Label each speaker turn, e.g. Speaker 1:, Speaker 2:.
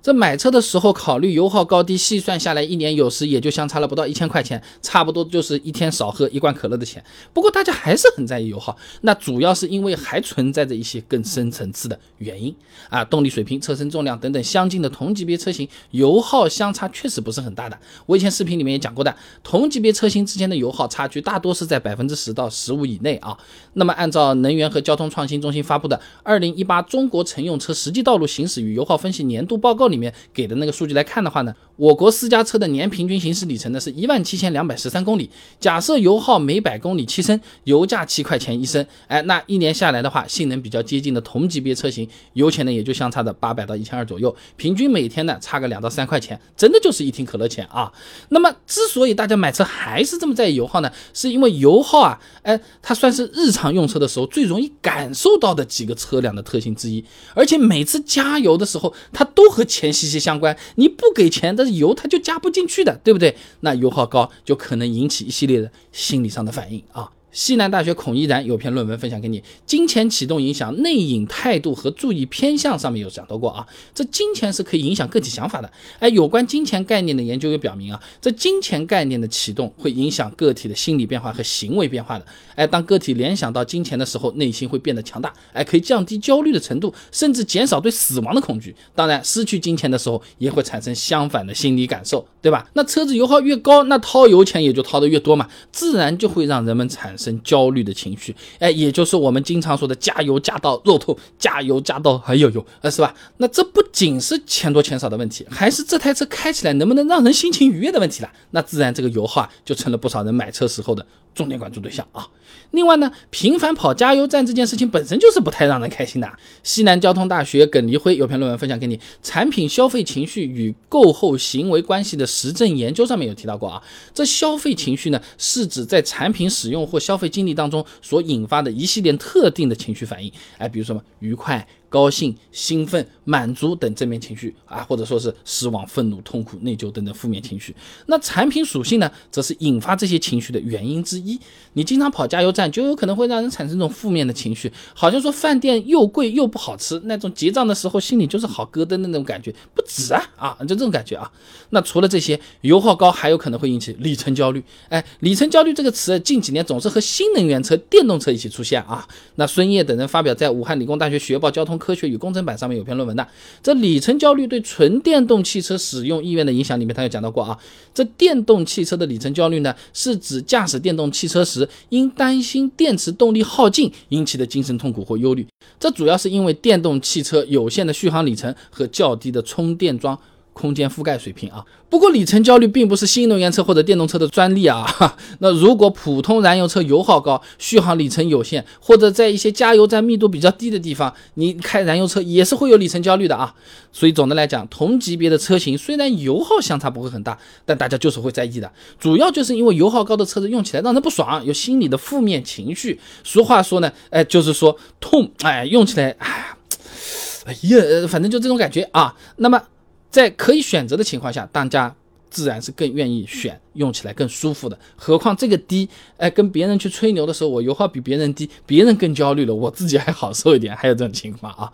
Speaker 1: 这买车的时候考虑油耗高低，细算下来一年有时也就相差了不到一千块钱，差不多就是一天少喝一罐可乐的钱。不过大家还是很在意油耗，那主要是因为还存在着一些更深层次的原因啊，动力水平、车身重量等等相近的同级别车型，油耗相差确实不是很大的。我以前视频里面也讲过的，同级别车型之间的油耗差距大多是在百分之十到十五以内啊。那么按照能源和交通创新中心发布的《二零一八中国乘用车实际道路行驶与油耗分析年度报告》里面给的那个数据来看的话呢，我国私家车的年平均行驶里程呢是一万七千两百十三公里。假设油耗每百公里七升，油价七块钱一升，哎，那一年下来的话，性能比较接近的同级别车型，油钱呢也就相差的八百到一千二左右，平均每天呢差个两到三块钱，真的就是一听可乐钱啊。那么之所以大家买车还是这么在意油耗呢，是因为油耗啊，哎，它算是日常用车的时候最容易感受到的几个车辆的特性之一，而且每次加油的时候，它都和钱息息相关。你不给钱，的油它就加不进去的，对不对？那油耗高就可能引起一系列的心理上的反应啊。西南大学孔依然有篇论文分享给你，金钱启动影响内隐态度和注意偏向，上面有讲到过啊。这金钱是可以影响个体想法的。哎，有关金钱概念的研究也表明啊，这金钱概念的启动会影响个体的心理变化和行为变化的。哎，当个体联想到金钱的时候，内心会变得强大，哎，可以降低焦虑的程度，甚至减少对死亡的恐惧。当然，失去金钱的时候也会产生相反的心理感受，对吧？那车子油耗越高，那掏油钱也就掏得越多嘛，自然就会让人们产。生焦虑的情绪，哎，也就是我们经常说的加油加到肉痛，加油加到哎呦呦，呃，是吧？那这不仅是钱多钱少的问题，还是这台车开起来能不能让人心情愉悦的问题了。那自然这个油耗啊，就成了不少人买车时候的重点关注对象啊。另外呢，频繁跑加油站这件事情本身就是不太让人开心的。西南交通大学耿黎辉有篇论文分享给你，《产品消费情绪与购后行为关系的实证研究》上面有提到过啊。这消费情绪呢，是指在产品使用或消费经历当中所引发的一系列特定的情绪反应。哎，比如说什么愉快。高兴、兴奋、满足等正面情绪啊，或者说是失望、愤怒、痛苦、内疚等等负面情绪。那产品属性呢，则是引发这些情绪的原因之一。你经常跑加油站，就有可能会让人产生这种负面的情绪，好像说饭店又贵又不好吃，那种结账的时候心里就是好咯噔的那种感觉，不止啊啊，就这种感觉啊。那除了这些，油耗高还有可能会引起里程焦虑。哎，里程焦虑这个词近几年总是和新能源车、电动车一起出现啊。那孙烨等人发表在武汉理工大学学报交通科学与工程版上面有篇论文的，这里程焦虑对纯电动汽车使用意愿的影响里面，他有讲到过啊。这电动汽车的里程焦虑呢，是指驾驶电动汽车时，因担心电池动力耗尽引起的精神痛苦或忧虑。这主要是因为电动汽车有限的续航里程和较低的充电桩。空间覆盖水平啊，不过里程焦虑并不是新能源车或者电动车的专利啊。那如果普通燃油车油耗高、续航里程有限，或者在一些加油站密度比较低的地方，你开燃油车也是会有里程焦虑的啊。所以总的来讲，同级别的车型虽然油耗相差不会很大，但大家就是会在意的，主要就是因为油耗高的车子用起来让人不爽，有心理的负面情绪。俗话说呢，哎，就是说痛，哎，用起来，哎，哎呀，反正就这种感觉啊。那么。在可以选择的情况下，大家自然是更愿意选用起来更舒服的。何况这个低，哎，跟别人去吹牛的时候，我油耗比别人低，别人更焦虑了，我自己还好受一点，还有这种情况啊。